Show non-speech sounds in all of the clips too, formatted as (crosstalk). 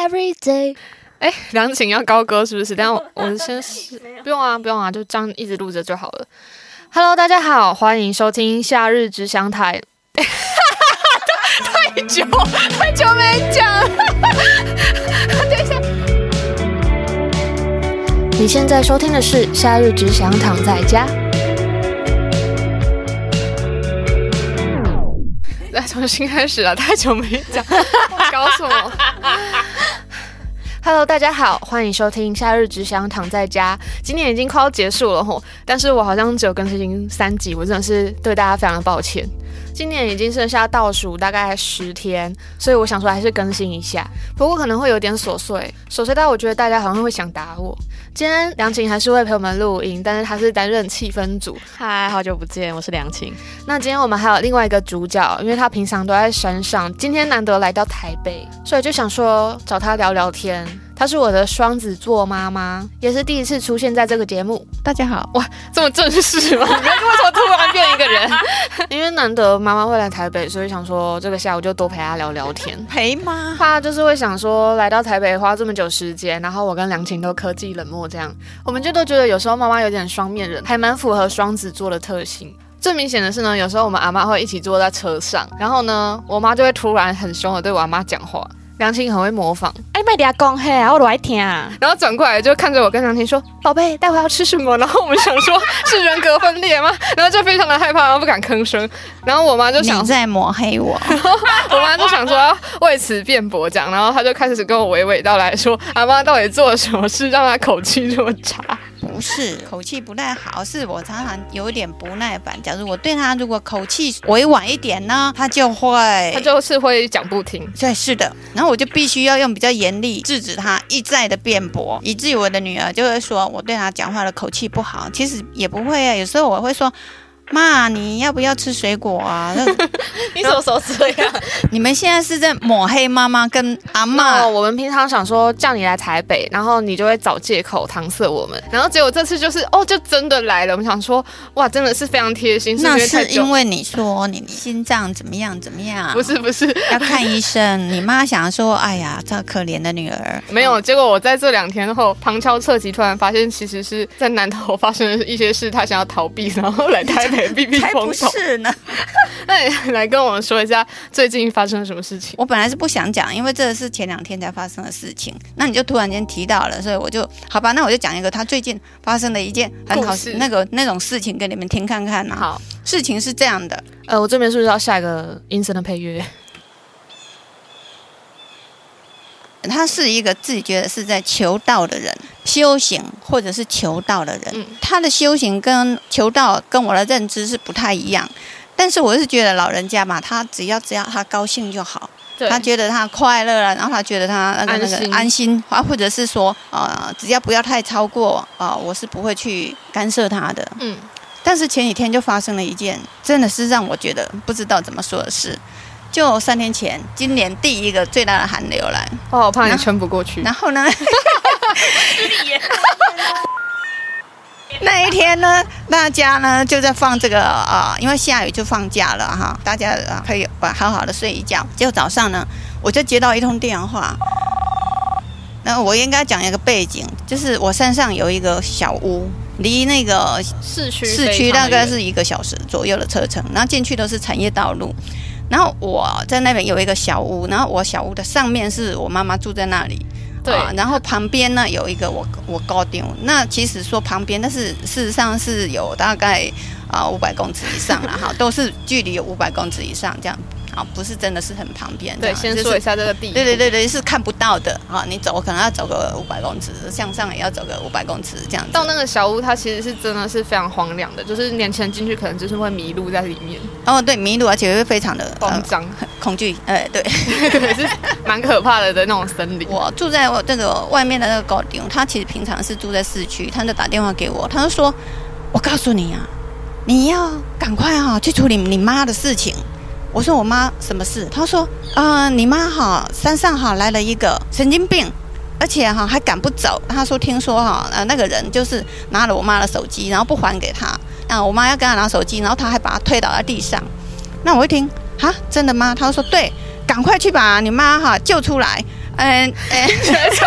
every day。哎，梁晴要高歌是不是？(laughs) 等下我我先试，不用啊，不用啊，就这样一直录着就好了。Hello，大家好，欢迎收听夏日只想台。(laughs) 太久太久没讲，(laughs) 等一下。你现在收听的是《夏日只想躺在家》。来，重新开始了，太久没讲，搞什么？Hello，大家好，欢迎收听《夏日只想躺在家》。今年已经快要结束了吼，但是我好像只有更新三集，我真的是对大家非常的抱歉。今年已经剩下倒数大概十天，所以我想说还是更新一下。不过可能会有点琐碎，琐碎到我觉得大家好像会想打我。今天梁晴还是会陪我们录音，但是她是担任气氛组。嗨，好久不见，我是梁晴。那今天我们还有另外一个主角，因为他平常都在山上，今天难得来到台北，所以就想说找他聊聊天。她是我的双子座妈妈，也是第一次出现在这个节目。大家好，哇，这么正式吗？(laughs) 为什么突然变一个人？(laughs) 因为难得妈妈会来台北，所以想说这个下午就多陪她聊聊天。陪吗？她就是会想说来到台北花这么久时间，然后我跟梁晴都科技冷漠这样，我们就都觉得有时候妈妈有点双面人，还蛮符合双子座的特性。最明显的是呢，有时候我们阿妈会一起坐在车上，然后呢，我妈就会突然很凶的对我阿妈讲话。梁晴很会模仿，哎，麦迪亚讲嘿，我都爱听。然后转过来就看着我跟梁晴说：“宝贝，待会要吃什么？”然后我们想说，(laughs) 是人格分裂吗？然后就非常的害怕，然后不敢吭声。然后我妈就想你在抹黑我，(laughs) 我妈就想说要为此辩驳讲，然后她就开始跟我娓娓道来说：“阿妈到底做了什么事，让她口气这么差？”不是 (laughs) 口气不太好，是我常常有点不耐烦。假如我对他如果口气委婉一点呢，他就会他就是会讲不听。对，是的。然后我就必须要用比较严厉制止他一再的辩驳，以至于我的女儿就会说我对他讲话的口气不好。其实也不会啊，有时候我会说。妈，你要不要吃水果啊？(laughs) (laughs) 你什么时候这样？(laughs) 你们现在是在抹黑妈妈跟阿妈。No, 我们平常想说叫你来台北，然后你就会找借口搪塞我们，然后结果这次就是哦，就真的来了。我们想说，哇，真的是非常贴心。那是因为你说你心脏怎么样怎么样？不是不是，要看医生。你妈想说，哎呀，这可怜的女儿。没有，结果我在这两天后旁敲侧击，突然发现其实是在南头发生了一些事，她想要逃避，然后来台北。避避风头，才不是呢。(laughs) 那你来跟我们说一下最近发生了什么事情？我本来是不想讲，因为这是前两天才发生的事情。那你就突然间提到了，所以我就好吧。那我就讲一个他最近发生的一件很好事，那个那种事情给你们听看看呢。好，事情是这样的。呃，我这边是不是要下一个阴森的配乐？他是一个自己觉得是在求道的人，修行或者是求道的人。嗯，他的修行跟求道跟我的认知是不太一样，但是我是觉得老人家嘛，他只要只要他高兴就好，他觉得他快乐了，然后他觉得他那个那个安心啊，或者是说呃，只要不要太超过啊，呃，我是不会去干涉他的。嗯，但是前几天就发生了一件，真的是让我觉得不知道怎么说的事。就三天前，今年第一个最大的寒流来，哦，我怕你撑不过去。然后呢？(laughs) 那一天呢，大家呢就在放这个啊、呃，因为下雨就放假了哈，大家可以好好的睡一觉。结果早上呢，我就接到一通电话。那我应该讲一个背景，就是我山上有一个小屋，离那个市区市区大概是一个小时左右的车程，然后进去都是产业道路。然后我在那边有一个小屋，然后我小屋的上面是我妈妈住在那里，对、啊，然后旁边呢有一个我我高顶，那其实说旁边，但是事实上是有大概啊五百公尺以上了哈，都是距离有五百公尺以上这样。啊，不是真的是很旁边。对，先说一下这个地。对对对对，是看不到的啊！你走可能要走个五百公尺，向上也要走个五百公尺这样子。到那个小屋，它其实是真的是非常荒凉的，就是年轻人进去可能就是会迷路在里面。哦，对，迷路而且会非常的慌张、恐惧。哎，对，对，(laughs) 是蛮可怕的的那种森林。(laughs) 我住在我这个外面的那个高顶，他其实平常是住在市区，他就打电话给我，他就说：“我告诉你啊，你要赶快哈去处理你妈的事情。”我说我妈什么事？她说啊、呃，你妈哈山上哈来了一个神经病，而且哈还赶不走。他说听说哈呃那个人就是拿了我妈的手机，然后不还给他。啊我妈要跟他拿手机，然后他还把他推倒在地上。那我一听啊，真的吗？他说对，赶快去把你妈哈救出来，嗯，(laughs) 哎，听起来超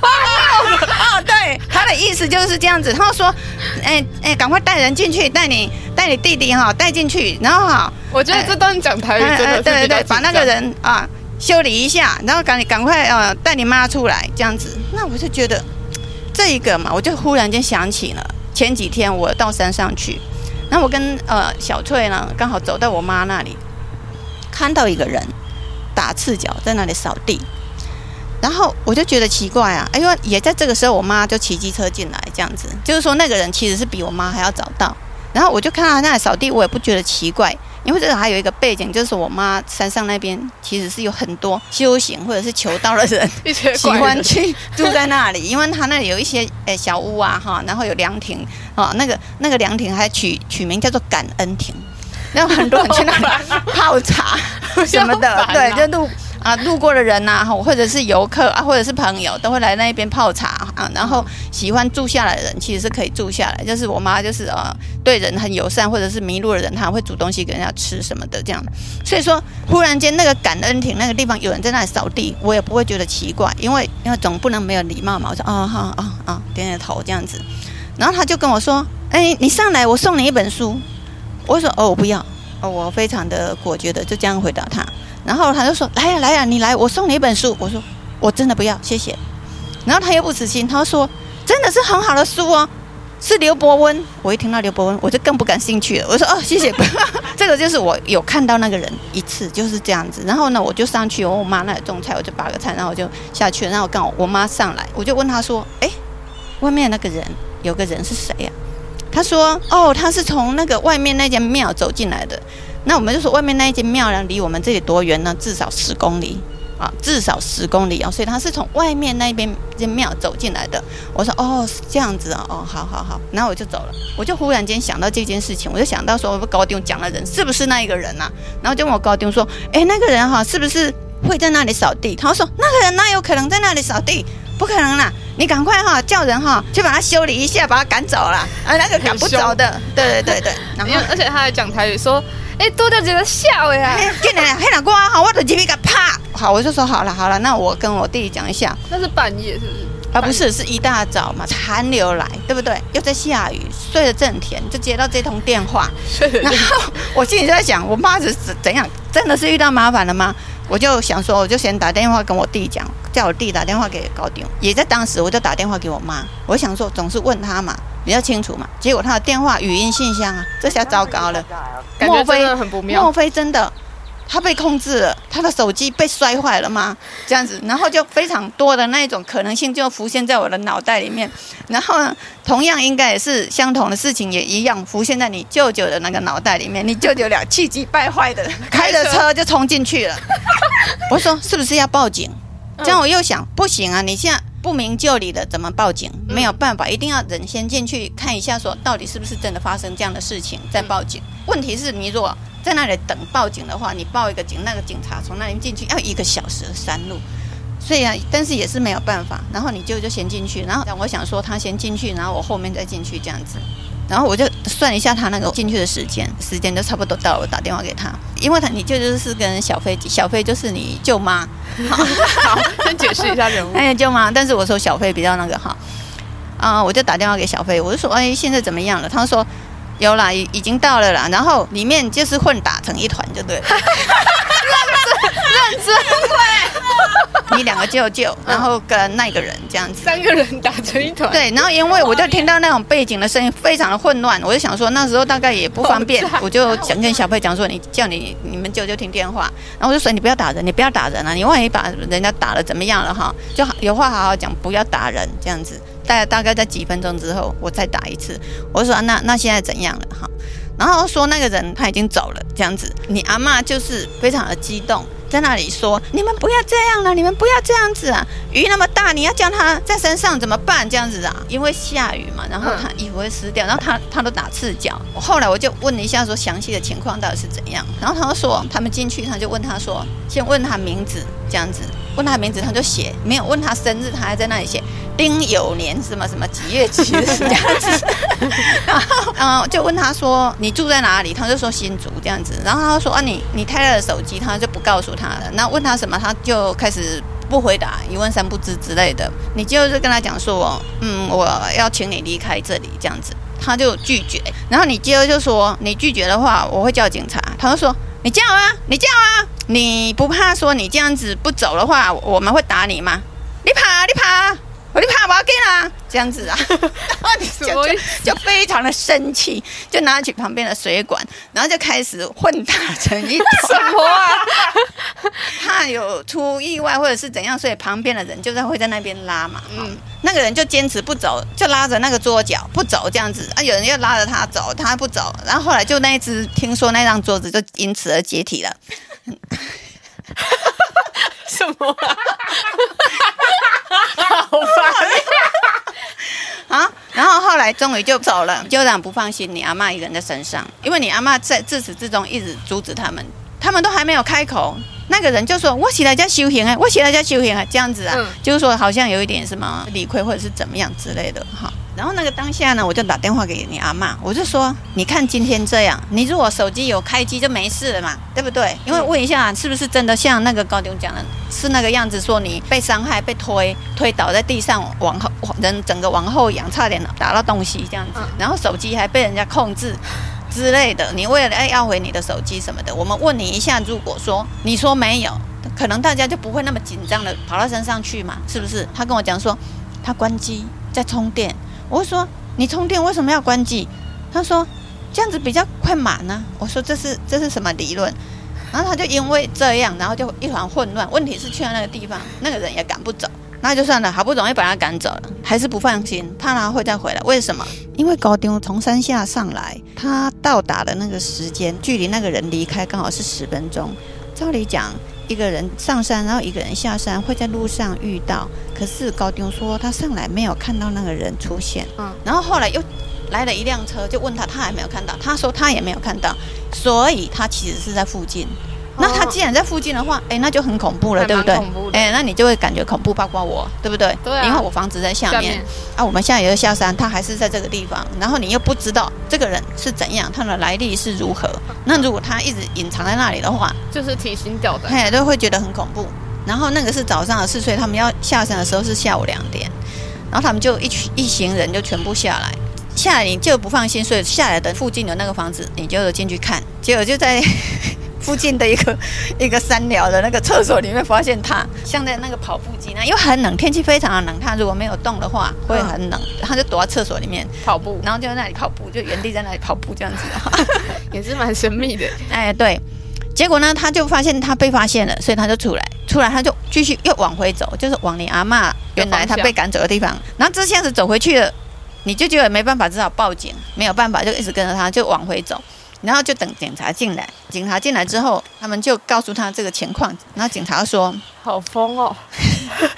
荒谬哦，对，他的意思就是这样子。他说，哎哎，赶快带人进去，带你带你弟弟哈带进去，然后哈，我觉得这段讲台语真的对对对，把那个人啊修理一下，然后赶你赶快呃带你妈出来这样子。那我就觉得这一个嘛，我就忽然间想起了前几天我到山上去，那我跟呃小翠呢刚好走到我妈那里，看到一个人。打赤脚在那里扫地，然后我就觉得奇怪啊，哎呦，也在这个时候，我妈就骑机车进来，这样子，就是说那个人其实是比我妈还要早到。然后我就看到他那里扫地，我也不觉得奇怪，因为这个还有一个背景，就是我妈山上那边其实是有很多修行或者是求道的人，(laughs) 喜欢去住在那里，因为他那里有一些诶小屋啊哈，然后有凉亭啊，那个那个凉亭还取取名叫做感恩亭。然后很多人去那里 (laughs) 泡茶 (laughs) 什么的，对，就路啊路过的人呐，或者是游客啊，或者是朋友，都会来那边泡茶啊。然后喜欢住下来的人，其实是可以住下来。就是我妈，就是呃对人很友善，或者是迷路的人，她会煮东西给人家吃什么的这样。所以说，忽然间那个感恩亭那个地方有人在那里扫地，我也不会觉得奇怪，因为因为总不能没有礼貌嘛。我说啊哈啊啊，点点头这样子。然后他就跟我说：“哎，你上来，我送你一本书。”我说哦，我不要哦，我非常的果决的就这样回答他。然后他就说来呀来呀，你来，我送你一本书。我说我真的不要，谢谢。然后他又不死心，他说真的是很好的书哦，是刘伯温。我一听到刘伯温，我就更不感兴趣了。我说哦，谢谢。(laughs) 这个就是我有看到那个人一次，就是这样子。然后呢，我就上去，我我妈那里种菜，我就拔个菜，然后我就下去。然后刚好我妈上来，我就问她说，哎，外面那个人有个人是谁呀？他说：“哦，他是从那个外面那间庙走进来的。那我们就说，外面那一间庙呢，离我们这里多远呢？至少十公里啊，至少十公里哦。所以他是从外面那边间庙走进来的。我说：哦，是这样子啊。哦，好好好。然后我就走了。我就忽然间想到这件事情，我就想到说，我高丁讲的人是不是那一个人啊？然后就问我高丁说：哎，那个人哈，是不是会在那里扫地？他说：那个人那有可能在那里扫地？不可能啦！你赶快哈叫人哈去把他修理一下，把他赶走了。啊，那个赶不走的，对对对对。然后而且他还讲台语说：“哎，多掉几个笑呀！”进来黑南瓜哈，我的鸡皮疙啪！好，我就说好了好了，那我跟我弟弟讲一下。那是半夜是不是？啊，不是，是一大早嘛，寒流来，对不对？又在下雨，睡得正甜，就接到这通电话。然后我心里就在想，我妈是怎样？真的是遇到麻烦了吗？我就想说，我就先打电话跟我弟讲，叫我弟打电话给高丁。也在当时，我就打电话给我妈。我想说，总是问他嘛，比较清楚嘛。结果他的电话语音信箱啊，这下糟糕了，莫非很不妙？莫非真的？他被控制了，他的手机被摔坏了吗？这样子，然后就非常多的那一种可能性就浮现在我的脑袋里面。然后呢，同样应该也是相同的事情，也一样浮现在你舅舅的那个脑袋里面。你舅舅俩气急败坏的开着车就冲进去了。(laughs) 我说是不是要报警？这样我又想，不行啊，你现在不明就里的怎么报警？没有办法，一定要人先进去看一下，说到底是不是真的发生这样的事情再报警。问题是你如果。在那里等报警的话，你报一个警，那个警察从那里进去要一个小时的山路，所以啊，但是也是没有办法。然后你舅就先进去，然后我想说他先进去，然后我后面再进去这样子。然后我就算一下他那个进去的时间，时间就差不多到了，我打电话给他，因为他你舅舅是跟小飞，小飞就是你舅妈。(laughs) 好，好，先解释一下人物。哎，舅妈，但是我说小飞比较那个哈，啊，我就打电话给小飞，我就说，哎，现在怎么样了？他说。有啦，已已经到了啦，然后里面就是混打成一团，就对了。(laughs) 你两个舅舅，然后跟那个人这样子，三个人打成一团。对，然后因为我就听到那种背景的声音非常的混乱，我就想说那时候大概也不方便，我就想跟小佩讲说，你叫你你们舅舅听电话，然后我就说你不要打人，你不要打人啊，你万一把人家打了怎么样了哈？就有话好好讲，不要打人这样子。大大概在几分钟之后，我再打一次。我说那那现在怎样了哈？然后说那个人他已经走了，这样子。你阿妈就是非常的激动，在那里说：“你们不要这样了，你们不要这样子啊！鱼那么大，你要叫它在身上怎么办？这样子啊，因为下雨嘛，然后它衣服会湿掉，然后它它都打赤脚。后来我就问了一下，说详细的情况到底是怎样？然后他说他们进去，他就问他说，先问他名字，这样子问他名字，他就写，没有问他生日，他还在那里写丁酉年什么什么几月几日这样子。(laughs) 然后嗯，就问他说你住在哪里？他就说新竹这样子。然后他说啊，你你太太的手机，他就不告诉他了。那问他什么，他就开始。不回答，一问三不知之类的，你就是跟他讲说，嗯，我要请你离开这里，这样子，他就拒绝。然后你接着就说，你拒绝的话，我会叫警察。他就说，你叫啊，你叫啊，你不怕说你这样子不走的话，我们会打你吗？你跑，你跑。这样子啊，然后你就就，就非常的生气，就拿起旁边的水管，然后就开始混打成一团。(laughs) 什么啊？(laughs) 怕有出意外或者是怎样，所以旁边的人就在会在那边拉嘛。嗯，那个人就坚持不走，就拉着那个桌角不走这样子啊。有人又拉着他走，他不走，然后后来就那一只，听说那张桌子就因此而解体了。(laughs) 什么啊？好烦啊！然后后来终于就走了，就让不放心你阿妈一个人在身上，因为你阿妈在自始至终一直阻止他们，他们都还没有开口，那个人就说：“我起来家修行啊，我起来家修行啊，这样子啊，嗯、就是说好像有一点什么理亏或者是怎么样之类的哈。”然后那个当下呢，我就打电话给你阿妈，我就说：“你看今天这样，你如果手机有开机就没事了嘛，对不对？因为问一下是不是真的像那个高中讲的，是那个样子，说你被伤害、被推推倒在地上，往后人整个往后仰，差点打到东西这样子，然后手机还被人家控制之类的。你为了哎要回你的手机什么的，我们问你一下，如果说你说没有，可能大家就不会那么紧张的跑到山上去嘛，是不是？他跟我讲说他关机在充电。”我说：“你充电为什么要关机？”他说：“这样子比较快满呢。”我说：“这是这是什么理论？”然后他就因为这样，然后就一团混乱。问题是去了那个地方，那个人也赶不走，那就算了。好不容易把他赶走了，还是不放心，怕他会再回来。为什么？因为高丁从山下上来，他到达的那个时间，距离那个人离开刚好是十分钟。照理讲。一个人上山，然后一个人下山，会在路上遇到。可是高丁说他上来没有看到那个人出现。嗯，然后后来又来了一辆车，就问他，他还没有看到。他说他也没有看到，所以他其实是在附近。那他既然在附近的话，哎，那就很恐怖了，对不对？哎，那你就会感觉恐怖，包括我，对不对？对啊。因为我房子在下面，下面啊，我们现在也要下山，他还是在这个地方，然后你又不知道这个人是怎样，他的来历是如何。那如果他一直隐藏在那里的话，就是提心吊胆，嘿，都会觉得很恐怖。然后那个是早上的事，所以他们要下山的时候是下午两点，然后他们就一群一行人就全部下来，下来你就不放心，所以下来的附近的那个房子，你就进去看，结果就在。附近的一个 (laughs) 一个山寮的那个厕所里面，发现他像在那个跑步机那，因为很冷，天气非常的冷，他如果没有动的话会很冷，他就躲在厕所里面。跑步，然后就在那里跑步，就原地在那里跑步 (laughs) 这样子，也是蛮神秘的。哎，对，结果呢，他就发现他被发现了，所以他就出来，出来他就继续又往回走，就是往你阿嬷原来他被赶走的地方，然后这下子走回去了，你就觉得没办法，只好报警，没有办法就一直跟着他，就往回走。然后就等警察进来，警察进来之后，他们就告诉他这个情况。然后警察说：“好疯哦，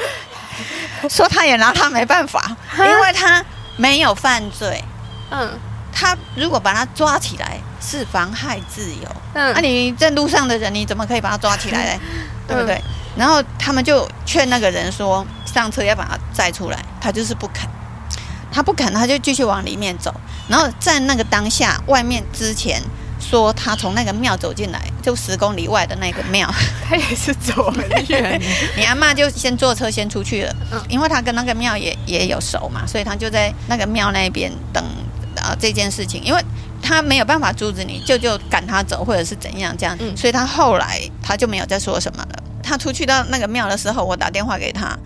(laughs) 说他也拿他没办法，因为他没有犯罪。嗯，他如果把他抓起来是妨害自由。嗯，那、啊、你在路上的人，你怎么可以把他抓起来呢？(laughs) 对不对？嗯、然后他们就劝那个人说，上车要把他载出来，他就是不肯。”他不肯，他就继续往里面走。然后在那个当下，外面之前说他从那个庙走进来，就十公里外的那个庙，(laughs) 他也是走很远。(laughs) 你阿妈就先坐车先出去了，嗯，因为他跟那个庙也也有熟嘛，所以他就在那个庙那边等啊这件事情，因为他没有办法阻止你，舅舅赶他走或者是怎样这样，嗯，所以他后来他就没有再说什么了。他出去到那个庙的时候，我打电话给他，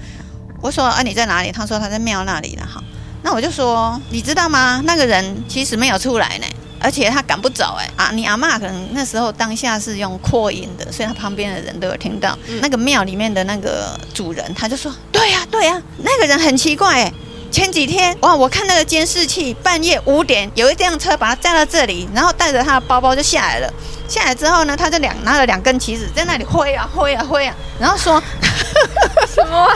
我说啊你在哪里？他说他在庙那里了哈。那我就说，你知道吗？那个人其实没有出来呢，而且他赶不走哎啊！你阿嬷可能那时候当下是用扩音的，所以他旁边的人都有听到。嗯、那个庙里面的那个主人，他就说：“对呀、啊，对呀、啊，那个人很奇怪哎。前几天哇，我看那个监视器，半夜五点有一辆车把他载到这里，然后带着他的包包就下来了。下来之后呢，他就两拿了两根旗子在那里挥啊挥啊挥啊，然后说。”什么？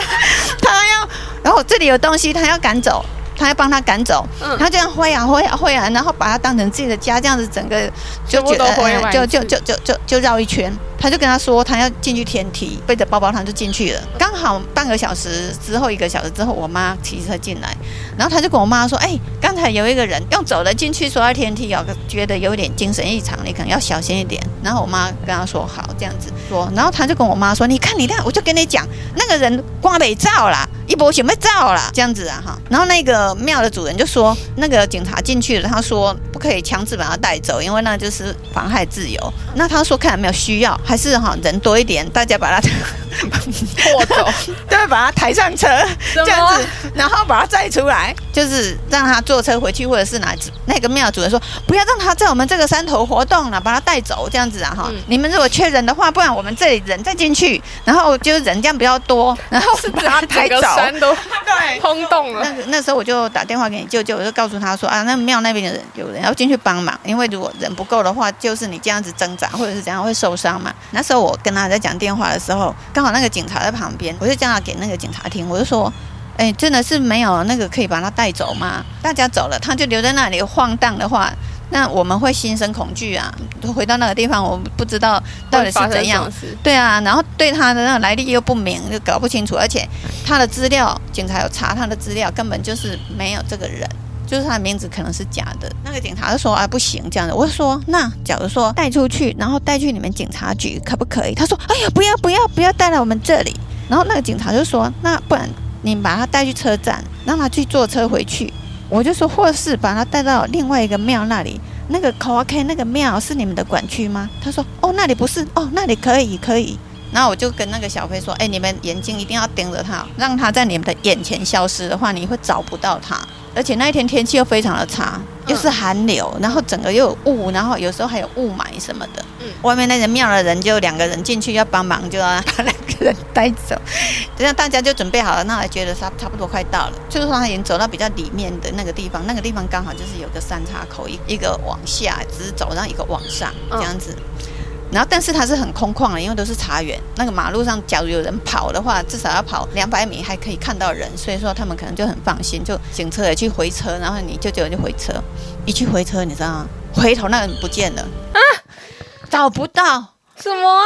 他要，(laughs) 然后这里有东西，他要赶走。他要帮他赶走，嗯、他这样挥啊挥啊挥啊，然后把他当成自己的家，这样子整个就觉得就就就就就就绕一圈。他就跟他说，他要进去天梯，背着包包他就进去了。刚好半个小时之后，一个小时之后，我妈骑车进来，然后他就跟我妈说：“哎、刚才有一个人用走了进去，说要天梯哦，觉得有点精神异常，你可能要小心一点。”然后我妈跟他说：“好，这样子说。”然后他就跟我妈说：“你看，你看，我就跟你讲，那个人光没照啦。”一波全被照了，这样子啊哈，然后那个庙的主人就说，那个警察进去了，他说不可以强制把他带走，因为那就是妨害自由。那他说看有没有需要，还是哈人多一点，大家把它 (laughs) 拖走，对，把他抬上车，这样子，然后把他载出来，就是让他坐车回去，或者是哪那个庙主人说不要让他在我们这个山头活动了，把他带走，这样子啊哈。嗯、你们如果缺人的话，不然我们这里人再进去，然后就是人这样比较多，(laughs) 然后是把他抬走。山都对轰动了。那那时候我就打电话给你舅舅，我就告诉他说啊，那庙那边的人有人要进去帮忙，因为如果人不够的话，就是你这样子挣扎或者是怎样会受伤嘛。那时候我跟他在讲电话的时候，刚好那个警察在旁边，我就叫他给那个警察听，我就说，哎，真的是没有那个可以把他带走吗？大家走了，他就留在那里晃荡的话。那我们会心生恐惧啊！回到那个地方，我不知道到底是怎样。对啊，然后对他的那个来历又不明，就搞不清楚。而且他的资料，警察有查他的资料，根本就是没有这个人，就是他的名字可能是假的。那个警察就说啊，不行，这样的。我就说，那假如说带出去，然后带去你们警察局，可不可以？他说，哎呀，不要不要不要带来我们这里。然后那个警察就说，那不然你把他带去车站，让他去坐车回去。我就说，或是把他带到另外一个庙那里，那个卡瓦 K 那个庙是你们的管区吗？他说，哦，那里不是，哦，那里可以，可以。然后我就跟那个小飞说，哎，你们眼睛一定要盯着他，让他在你们的眼前消失的话，你会找不到他。而且那一天天气又非常的差，又是寒流，然后整个又有雾，然后有时候还有雾霾什么的。嗯，外面那个庙的人就两个人进去要帮忙，就要把 (laughs) 两个人带走。这样大家就准备好了，那我觉得差差不多快到了，就是说他已经走到比较里面的那个地方，那个地方刚好就是有个三岔口，一一个往下直走，然后一个往上这样子。然后，但是它是很空旷的，因为都是茶园。那个马路上，假如有人跑的话，至少要跑两百米，还可以看到人。所以说，他们可能就很放心，就警车也去回车，然后你舅舅就回车。一去回车，你知道吗？回头那个人不见了啊，找不到。什么啊？